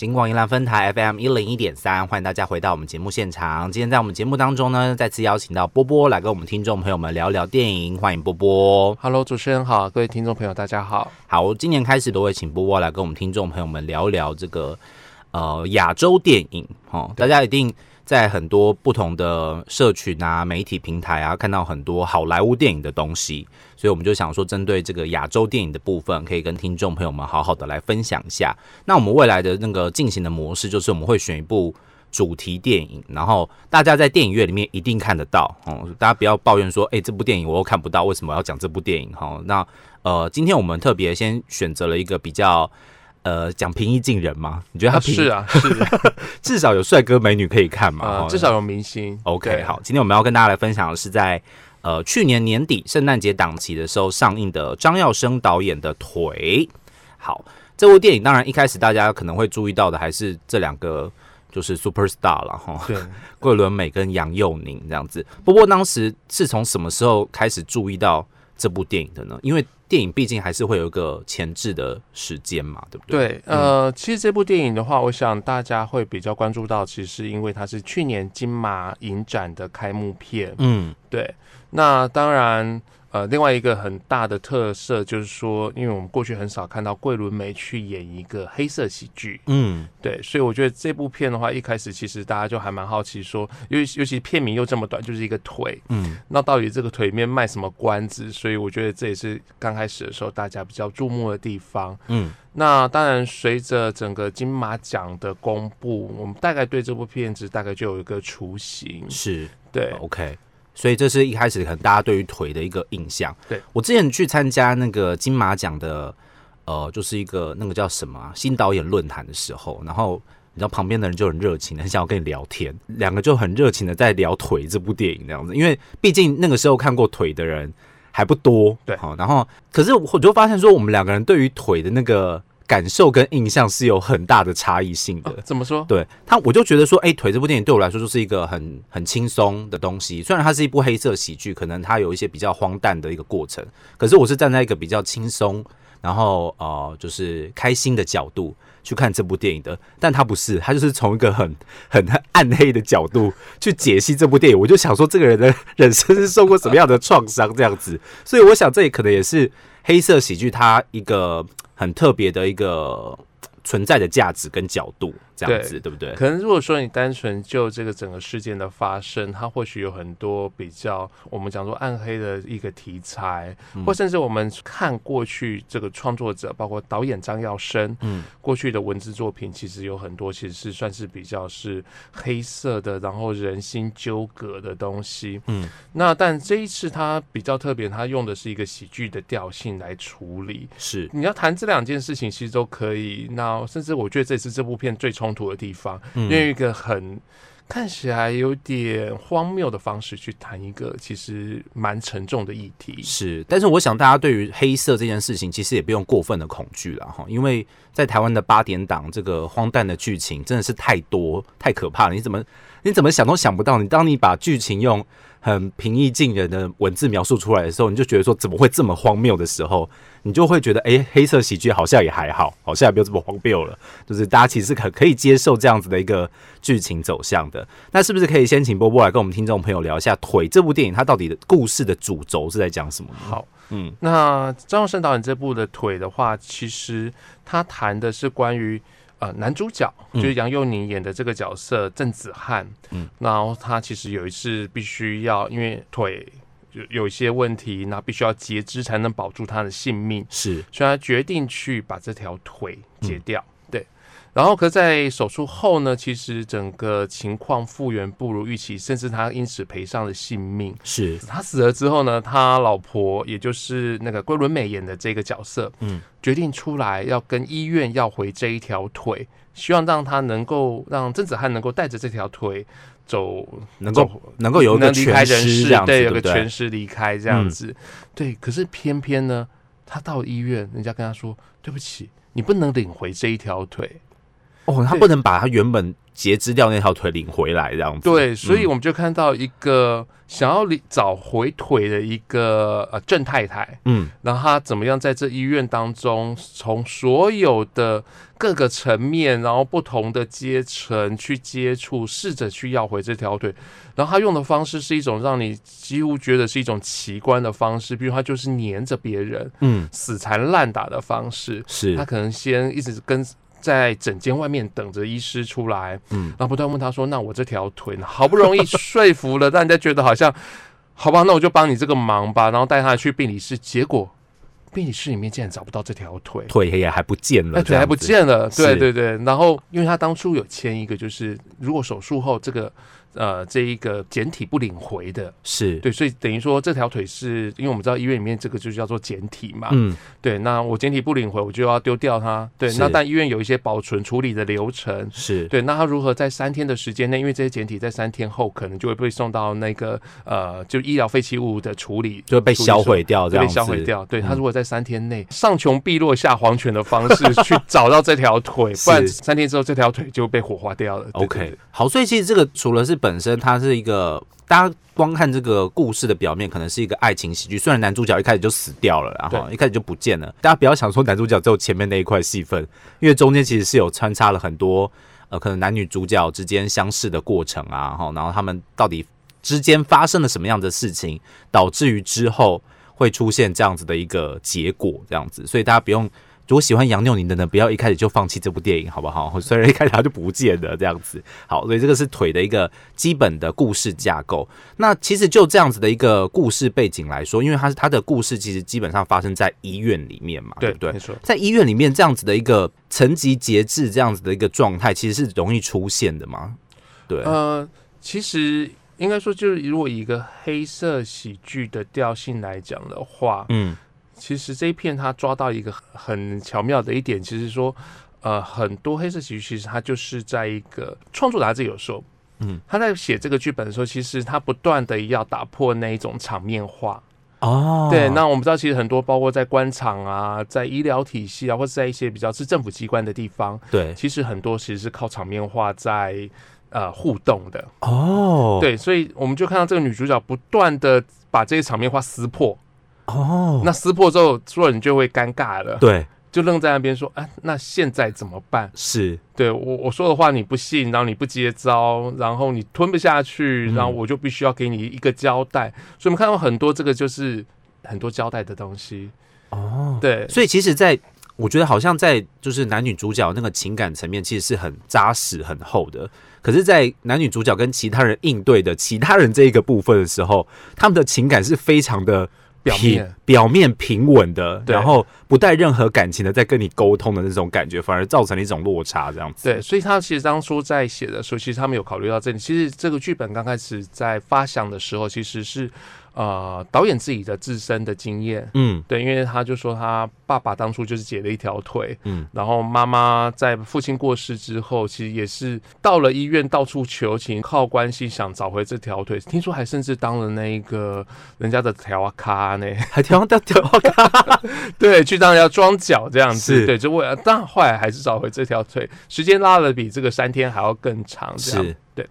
金广宜兰分台 FM 一零一点三，欢迎大家回到我们节目现场。今天在我们节目当中呢，再次邀请到波波来跟我们听众朋友们聊聊电影，欢迎波波。Hello，主持人好，各位听众朋友，大家好。好，今年开始都会请波波来跟我们听众朋友们聊聊这个呃亚洲电影哦，大家一定。在很多不同的社群啊、媒体平台啊，看到很多好莱坞电影的东西，所以我们就想说，针对这个亚洲电影的部分，可以跟听众朋友们好好的来分享一下。那我们未来的那个进行的模式，就是我们会选一部主题电影，然后大家在电影院里面一定看得到哦。大家不要抱怨说，哎、这部电影我又看不到，为什么要讲这部电影？哈，那呃，今天我们特别先选择了一个比较。呃，讲平易近人吗？你觉得他平、是啊，是 至少有帅哥美女可以看嘛？至少有明星。OK，好，今天我们要跟大家来分享的是在呃去年年底圣诞节档期的时候上映的张耀升导演的《腿》。好，这部电影当然一开始大家可能会注意到的还是这两个就是 super star 了哈，对，桂纶镁跟杨佑宁这样子。不过当时是从什么时候开始注意到这部电影的呢？因为电影毕竟还是会有一个前置的时间嘛，对不对？对，呃，其实这部电影的话，我想大家会比较关注到，其实是因为它是去年金马影展的开幕片。嗯，对，那当然，呃，另外一个很大的特色就是说，因为我们过去很少看到桂纶镁去演一个黑色喜剧，嗯，对，所以我觉得这部片的话，一开始其实大家就还蛮好奇说，尤其尤其片名又这么短，就是一个腿，嗯，那到底这个腿里面卖什么关子？所以我觉得这也是刚开始的时候大家比较注目的地方。嗯，那当然，随着整个金马奖的公布，我们大概对这部片子大概就有一个雏形。是。对，OK，所以这是一开始可能大家对于腿的一个印象。对。我之前去参加那个金马奖的，呃，就是一个那个叫什么啊、新导演论坛的时候，然后你知道旁边的人就很热情，很想要跟你聊天，两个就很热情的在聊腿这部电影这样子，因为毕竟那个时候看过腿的人还不多，对。好，然后可是我就发现说，我们两个人对于腿的那个感受跟印象是有很大的差异性的。哦怎么说？对他，我就觉得说，哎、腿这部电影对我来说就是一个很很轻松的东西。虽然它是一部黑色喜剧，可能它有一些比较荒诞的一个过程，可是我是站在一个比较轻松，然后呃，就是开心的角度去看这部电影的。但他不是，他就是从一个很 很暗黑的角度去解析这部电影。我就想说，这个人的人生是受过什么样的创伤这样子。所以我想，这也可能也是黑色喜剧它一个很特别的一个存在的价值跟角度，这样子对不对？可能如果说你单纯就这个整个事件的发生，它或许有很多比较我们讲说暗黑的一个题材，嗯或甚至我们看过去这个创作者，包括导演张耀生，嗯，过去的文字作品其实有很多其实是算是比较是黑色的，然后人心纠葛的东西。嗯，那但这一次它比较特别，它用的是一个喜剧的调性来处理。是你要谈这两件事情，其实都可以。那甚至我觉得这次这部片最冲突的地方，嗯用一个很看起来有点荒谬的方式去谈一个其实蛮沉重的议题。是，但是我想大家对于黑色这件事情，其实也不用过分的恐惧了哈，因为在台湾的八点档这个荒诞的剧情真的是太多太可怕了，你怎么你怎么想都想不到，你当你把剧情用很平易近人的文字描述出来的时候，你就觉得说怎么会这么荒谬的时候，你就会觉得哎、诶黑色喜剧好像也还好，好像也没有这么荒谬了，就是大家其实可可以接受这样子的一个剧情走向的。那是不是可以先请波波来跟我们听众朋友聊一下《腿》这部电影，它到底的故事的主轴是在讲什么呢？好，嗯那张耀升导演这部的腿的话，其实他谈的是关于呃男主角，嗯。就是杨佑宁演的这个角色郑子翰，嗯，然后他其实有一次必须要因为腿有有一些问题，那必须要截肢才能保住他的性命，是。所以他决定去把这条腿截掉。对，然后可是在手术后呢，其实整个情况复原不如预期，甚至他因此赔上了性命。是，他死了之后呢，他老婆也就是那个桂纶镁演的这个角色，嗯，决定出来要跟医院要回这一条腿，希望让他能够让甄子汉能够带着这条腿走，能够能够有一个能离开全人世尸对，有个全尸离开这样子，对。可是偏偏呢，他到医院，人家跟他说：“对不起，你不能领回这一条腿。”哦，他不能把他原本截肢掉那条腿领回来，这样子。对，所以嗯我们就看到一个想要理找回腿的一个呃郑太太，嗯然后她怎么样在这医院当中，从所有的各个层面，然后不同的阶层去接触，试着去要回这条腿。然后她用的方式是一种让你几乎觉得是一种奇观的方式，比如她就是黏着别人，嗯，死缠烂打的方式。是她可能先一直跟在诊间外面等着医师出来，嗯然后不断问他说：“那我这条腿呢？”好不容易说服了，让人家觉得好像好吧，那我就帮你这个忙吧，然后带他去病理室，结果病理室里面竟然找不到这条腿。腿也还不见了，哎，腿还不。见了，对对对。然后，因为他当初有签一个，就是如果手术后这个呃这一个简体不领回的，是，对，所以等于说这条腿是因为我们知道医院里面这个就叫做简体嘛，嗯对，那我简体不领回，我就要丢掉它。对，那但医院有一些保存处理的流程。是，对，那他如何在三天的时间内，因为这些简体在三天后可能就会被送到那个呃，就医疗废弃物的处理，就会被销毁掉，这样子销毁掉。对他嗯如果在三天内上穷碧落下黄泉的方式 去找到这条腿，不然三天之后这条腿就被火化掉了。OK，对好，所以其实这个除了是本身它是一个，大家光看这个故事的表面，可能是一个爱情喜剧。虽然男主角一开始就死掉了，然后一开始就不见了，大家不要想说男主角只有前面那一块戏份，因为中间其实是有穿插了很多呃，可能男女主角之间相识的过程啊，哈，然后他们到底之间发生了什么样的事情，导致于之后会出现这样子的一个结果，这样子，所以大家不用。如果喜欢杨佑宁的呢，不要一开始就放弃这部电影，好不好？虽然一开始他就不见了这样子，好，所以这个是腿的一个基本的故事架构。那其实就这样子的一个故事背景来说，因为它是它的故事其实基本上发生在医院里面嘛，对对不对没？错。在医院里面这样子的一个层级节制这样子的一个状态，其实是容易出现的嘛？对，呃，其实应该说，就是如果以一个黑色喜剧的调性来讲的话，嗯，其实这一片他抓到一个很巧妙的一点，其实说，呃，很多黑色喜剧其实它就是在一个创作者他自己有说，嗯，他在写这个剧本的时候，其实他不断的要打破那一种场面化。哦，对，那我们知道，其实很多包括在官场啊，在医疗体系啊，或者在一些比较是政府机关的地方，对，其实很多其实是靠场面化在呃互动的。哦，，对，所以我们就看到这个女主角不断的把这些场面化撕破，哦，那撕破之后，所有人就会尴尬了，对，就愣在那边说：“啊，那现在怎么办？是，对我我说的话你不信，然后你不接招，然后你吞不下去，嗯然后我就必须要给你一个交代。所以我们看到很多这个就是很多交代的东西。哦，对，所以其实在，我觉得好像在就是男女主角那个情感层面，其实是很扎实、很厚的。可是，在男女主角跟其他人应对的其他人这一个部分的时候，他们的情感是非常的平表面表面平稳的，然后不带任何感情的在跟你沟通的那种感觉，反而造成了一种落差，这样子。对，所以他其实当初在写的时候，其实他们有考虑到这里。其实这个剧本刚开始在发想的时候，其实是呃导演自己的自身的经验。嗯。对，因为他就说他爸爸当初就是截了一条腿，嗯，然后妈妈在父亲过世之后，其实也是到了医院到处求情，靠关系想找回这条腿。听说还甚至当了那一个人家的条咖呢，还调到调对，去当人家装脚这样子，对，就为了，但后来还是找回这条腿，时间拉的比这个三天还要更长，这样。对。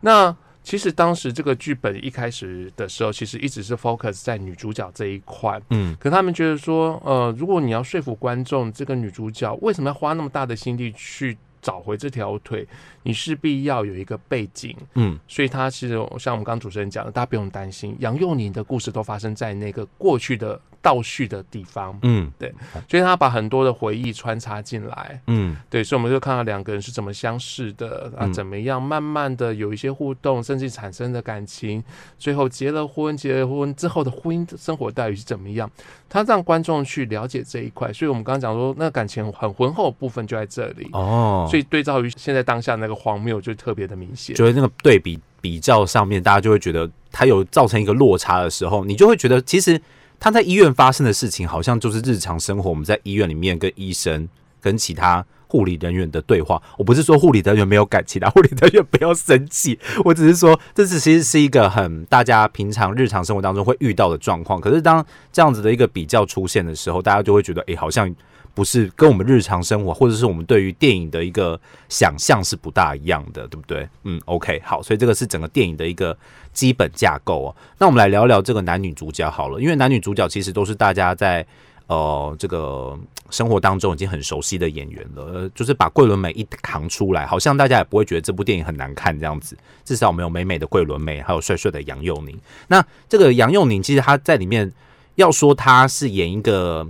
那其实当时这个剧本一开始的时候，其实一直是 focus 在女主角这一块。嗯可他们觉得说，呃，如果你要说服观众，这个女主角为什么要花那么大的心力去找回这条腿？你势必要有一个背景，嗯所以他其实像我们刚刚主持人讲的，大家不用担心，杨佑宁的故事都发生在那个过去的倒叙的地方，嗯对所以他把很多的回忆穿插进来。嗯对，所以我们就看到两个人是怎么相识的啊，嗯怎么样慢慢的有一些互动，甚至产生的感情，最后结了婚，结了婚之后的婚姻生活待遇是怎么样？他让观众去了解这一块，所以我们刚刚讲说，那感情很浑厚的部分就在这里，哦，所以对照于现在当下那个荒谬，就特别的明显。觉得那个对比比较上面，大家就会觉得它有造成一个落差的时候，你就会觉得其实他在医院发生的事情，好像就是日常生活我们在医院里面跟医生跟其他护理人员的对话。我不是说护理人员没有感情啊，护理人员不要生气，我只是说这是其实是一个很大家平常日常生活当中会遇到的状况。可是当这样子的一个比较出现的时候，大家就会觉得，诶，好像不是跟我们日常生活或者是我们对于电影的一个想象是不大一样的，对不对？嗯，OK，好，所以这个是整个电影的一个基本架构哦。那我们来聊聊这个男女主角好了，因为男女主角其实都是大家在呃这个生活当中已经很熟悉的演员了，就是把桂纶镁一扛出来，好像大家也不会觉得这部电影很难看这样子。至少我们有美美的桂纶镁，还有帅帅的杨佑宁。那这个杨佑宁其实他在里面要说他是演一个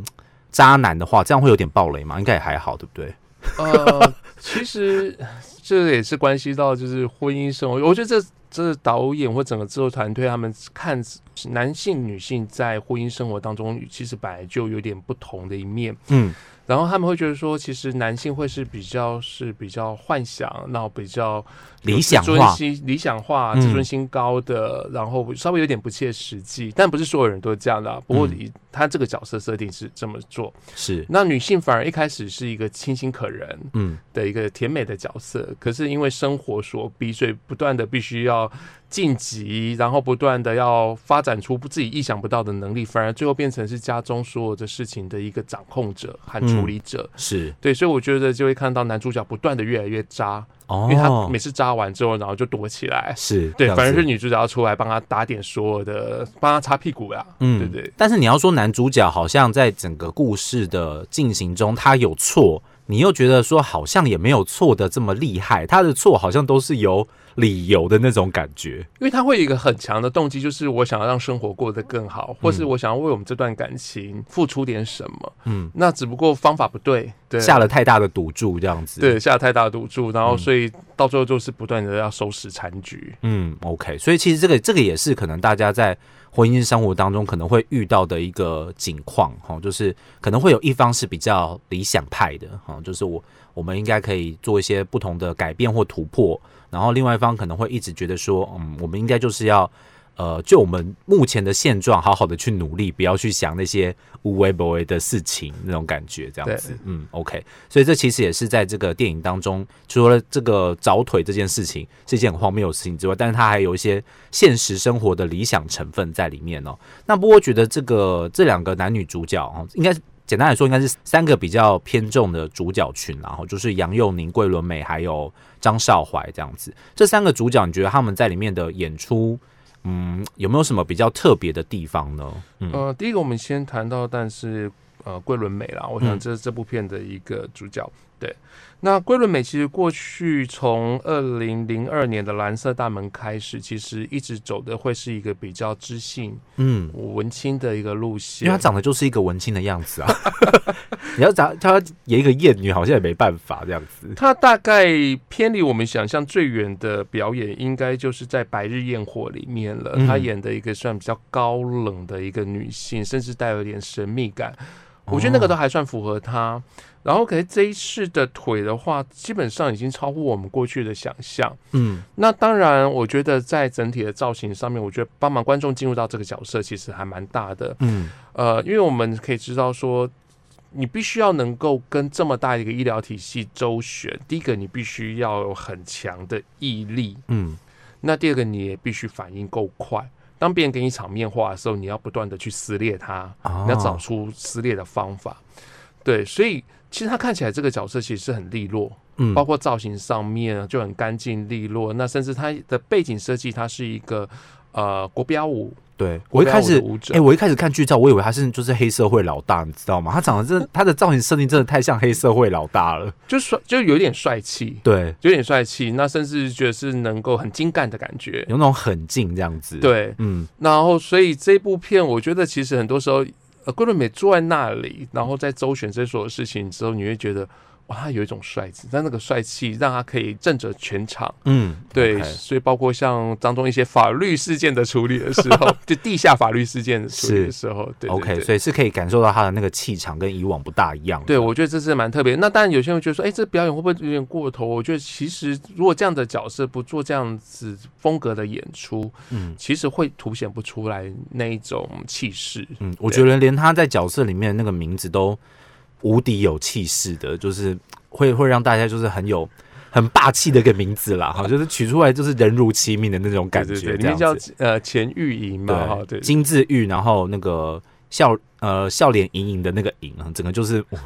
渣男的话，这样会有点暴雷吗？应该也还好，对不对？呃，其实这也是关系到就是婚姻生活，我觉得这这导演或整个制作团队他们看男性女性在婚姻生活当中，其实本来就有点不同的一面。嗯，然后他们会觉得说，其实男性会是比较是比较幻想，然后比较理想尊化心、理想化、嗯。自尊心高的，然后稍微有点不切实际。但不是所有人都这样的啊、不过嗯。以他这个角色设定是这么做。是，那女性反而一开始是一个清新可人嗯。的一个甜美的角色，可是因为生活所逼，所以不断的必须要晋级，然后不断的要发展出自己意想不到的能力，反而最后变成是家中所有的事情的一个掌控者和处理者。是对，所以我觉得就会看到男主角不断的越来越渣，哦因为他每次渣完之后，然后就躲起来。是对反而是女主角要出来帮他打点所有的，帮他擦屁股呀。嗯对不对？但是你要说男主角好像在整个故事的进行中他有错，你又觉得说好像也没有错的这么厉害，他的错好像都是有理由的那种感觉。因为他会有一个很强的动机，就是我想要让生活过得更好，或是我想要为我们这段感情付出点什么。嗯，那只不过方法不对，对，下了太大的赌注这样子。对下了太大的赌注，然后嗯所以到最后就是不断的要收拾残局。嗯，OK，所以其实这个这个也是可能大家在婚姻生活当中可能会遇到的一个景况哈，就是可能会有一方是比较理想派的哈，就是我我们应该可以做一些不同的改变或突破，然后另外一方可能会一直觉得说，嗯，我们应该就是要呃，就我们目前的现状，好好的去努力，不要去想那些无为不为的事情，那种感觉，这样子，嗯，OK。所以这其实也是在这个电影当中，除了这个找腿这件事情是一件很荒谬的事情之外，但是它还有一些现实生活的理想成分在里面哦。那不过觉得这个这两个男女主角哦，应该简单来说，应该是三个比较偏重的主角群，然后就是杨佑宁、桂纶镁还有张少怀这样子。这三个主角，你觉得他们在里面的演出？嗯，有没有什么比较特别的地方呢？嗯呃，第一个我们先谈到，但是呃，桂纶镁啦，我想嗯这是这部片的一个主角。对，那桂纶镁其实过去从二零零二年的《蓝色大门》开始，其实一直走的会是一个比较知性、嗯，文青的一个路线。因为她长得就是一个文青的样子啊。你要长她演一个艳女，好像也没办法这样子。她大概偏离我们想象最远的表演，应该就是在《白日焰火》里面了。嗯他演的一个算比较高冷的一个女性，甚至带有点神秘感。我觉得那个都还算符合他。然后，可是这一次的腿的话，基本上已经超乎我们过去的想象。嗯那当然，我觉得在整体的造型上面，我觉得帮忙观众进入到这个角色其实还蛮大的。嗯呃，因为我们可以知道说，你必须要能够跟这么大一个医疗体系周旋。第一个，你必须要有很强的毅力；嗯那第二个，你也必须反应够快。当别人给你场面话的时候，你要不断的去撕裂它，哦你要找出撕裂的方法。对，所以其实他看起来这个角色其实是很利落，嗯包括造型上面就很干净利落。那甚至他的背景设计，它是一个呃国标舞，对我一开始哎、我一开始看剧照，我以为他是就是黑社会老大，你知道吗？他长得真的，他的造型设定真的太像黑社会老大了。就帅，就有点帅气。对，有点帅气，那甚至觉得是能够很精干的感觉。有那种狠劲这样子。，对，嗯然后所以这部片，我觉得其实很多时候，呃，桂纶镁坐在那里，然后在周旋这所有事情之后，你会觉得哇，他有一种帅气，但那个帅气让他可以震慑全场。嗯，对所以包括像当中一些法律事件的处理的时候，就地下法律事件的处理的时候，对对 OK，所以是可以感受到他的那个气场跟以往不大一样。对，我觉得这是蛮特别。那当然，有些人会觉得说，哎、这表演会不会有点过头？我觉得其实如果这样的角色不做这样子风格的演出，嗯其实会凸显不出来那一种气势。嗯，我觉得连他在角色里面那个名字都无敌有气势的，就是会会让大家就是很有很霸气的一个名字啦，哈，就是取出来就是人如其名的那种感觉，对对对，里这面叫。呃钱玉莹嘛，哈，对，金智玉，然后那个笑呃笑脸盈盈的那个盈啊，整个就是哇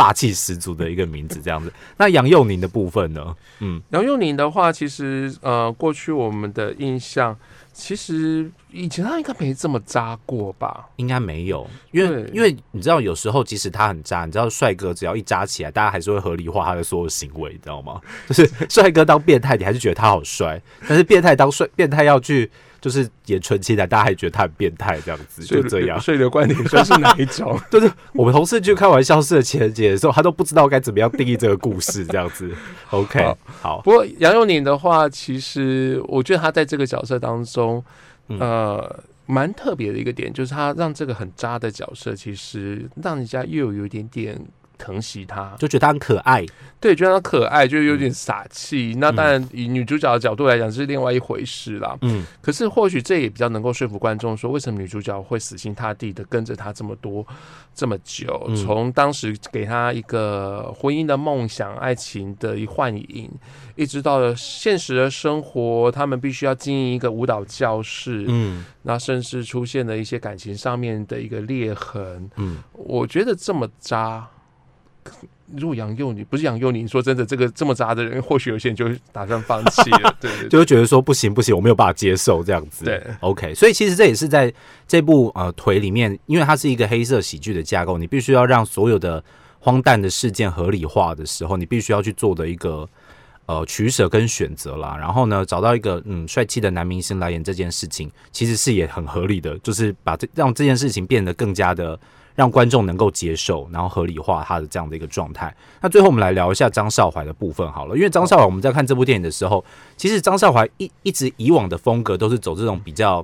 霸气十足的一个名字这样子。那杨佑宁的部分呢？嗯，杨佑宁的话，其实呃，过去我们的印象，其实以前他应该没这么渣过吧？应该没有，因为因为你知道，有时候即使他很渣，你知道帅哥只要一渣起来，大家还是会合理化他的所有行为，你知道吗？就是帅哥当变态，你还是觉得他好帅；但是变态当帅，变态要去就是演纯情男，大家还觉得他很变态，这样子就这样。所以刘冠廷说是哪一种？就是我们同事去开玩笑式的情人节的时候，他都不知道该怎么样定义这个故事，这样子。OK，好好，不过杨佑宁的话，其实我觉得他在这个角色当中，嗯呃，蛮特别的一个点，就是他让这个很渣的角色，其实让人家又有一点点疼惜她，就觉得她很可爱。对，觉得她可爱，就有嗯点傻气。那当然，以女主角的角度来讲是另外一回事啦。嗯，可是或许这也比较能够说服观众，说为什么女主角会死心塌地的跟着他这么多这么久，嗯从当时给他一个婚姻的梦想、爱情的一幻影，一直到了现实的生活，他们必须要经营一个舞蹈教室，嗯那甚至出现了一些感情上面的一个裂痕。嗯，我觉得这么渣。如果杨佑宁不是杨佑宁，说真的，这个这么渣的人，或许有些人就打算放弃了。对就会觉得说不行不行，我没有办法接受这样子。对，OK，所以其实这也是在这部呃腿里面，因为它是一个黑色喜剧的架构，你必须要让所有的荒诞的事件合理化的时候，你必须要去做的一个呃取舍跟选择啦。然后呢，找到一个嗯帅气的男明星来演这件事情，其实是也很合理的，就是把这让这件事情变得更加的。让观众能够接受，然后合理化他的这样的一个状态。那最后我们来聊一下张少怀的部分好了，因为张少怀我们在看这部电影的时候，其实张少怀一一直以往的风格都是走这种比较，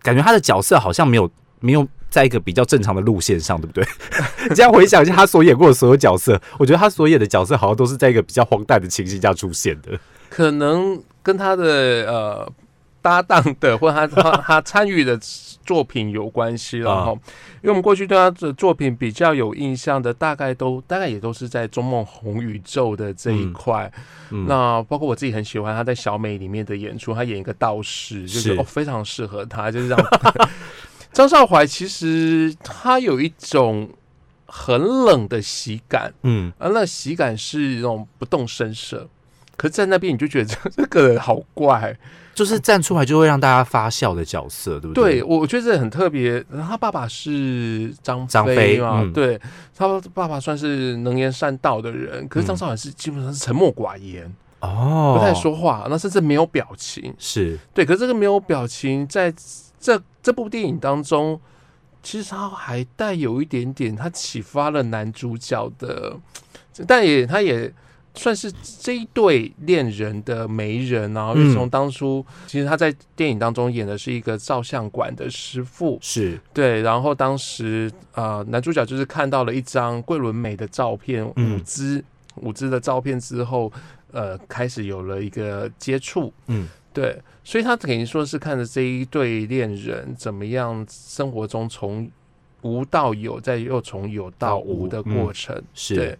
感觉他的角色好像没有 没有在一个比较正常的路线上，对不对？你这样回想一下他所演过的所有角色，我觉得他所演的角色好像都是在一个比较荒诞的情形下出现的。可能跟他的呃搭档的或者他 他他参与的作品有关系了啊哈。因为我们过去对他的作品比较有印象的，大概都大概也都是在中梦红宇宙的这一块。嗯那包括我自己很喜欢他在小美里面的演出，他演一个道士，就是是哦非常适合他，就是让 张少怀其实他有一种很冷的喜感。嗯，而那喜感是那种不动声色，可是在那边你就觉得这 这个人好怪。就是站出来就会让大家发笑的角色，对不对对？我我觉得这很特别。他爸爸是张张飞飞嘛，嗯对他爸爸算是能言善道的人，可是张嗯韶涵是基本上是沉默寡言，哦，不太说话，那甚至没有表情。是对，可是这个没有表情，在这这部电影当中，其实他还带有一点点，他启发了男主角的，但也他也算是这一对恋人的媒人啊。从当初，其实他在电影当中演的是一个照相馆的师傅，是，对，然后当时呃，男主角就是看到了一张桂纶镁的照片，嗯。舞姿舞姿的照片之后，呃，开始有了一个接触，嗯，对，所以他等于说是看着这一对恋人怎么样生活中从无到有，再又从有到无的过程，嗯是。对。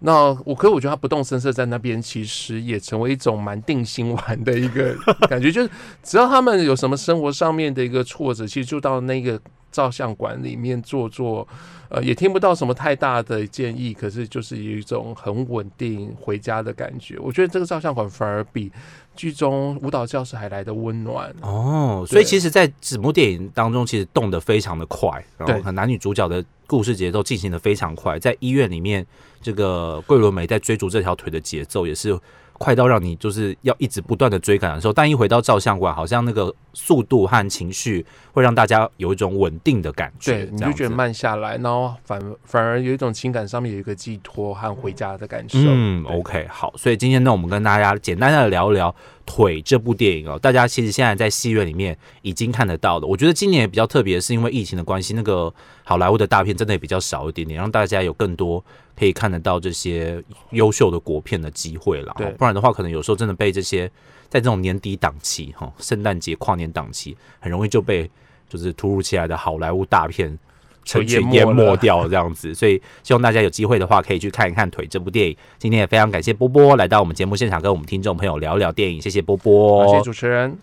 那我，可是我觉得他不动声色在那边，其实也成为一种蛮定心丸的一个 感觉，就是只要他们有什么生活上面的一个挫折，其实就到那个照相馆里面坐坐，呃，也听不到什么太大的建议，可是就是有一种很稳定回家的感觉。我觉得这个照相馆反而比剧中舞蹈教室还来的温暖。哦，所以其实，在整部电影当中，其实动得非常的快，然后和男女主角的故事节奏进行的非常快。在医院里面，这个桂纶镁在追逐这条腿的节奏也是快到让你就是要一直不断的追赶的时候，但一回到照相馆，好像那个速度和情绪会让大家有一种稳定的感觉，对，你就觉得慢下来，然后反反而有一种情感上面有一个寄托和回家的感受。嗯，OK，好，所以今天呢，我们跟大家简单的聊一聊《腿》这部电影哦。大家其实现在在戏院里面已经看得到的。我觉得今年也比较特别，是因为疫情的关系，那个好莱坞的大片真的也比较少一点点，让大家有更多可以看得到这些优秀的国片的机会了。对不然的话，可能有时候真的被这些在这种年底档期哈，圣诞节、跨年档期，很容易就被就是突如其来的好莱坞大片。成群淹没掉这样子，所以希望大家有机会的话，可以去看一看《腿》这部电影。今天也非常感谢波波来到我们节目现场，跟我们听众朋友聊一聊电影，谢谢波波，好谢谢主持人。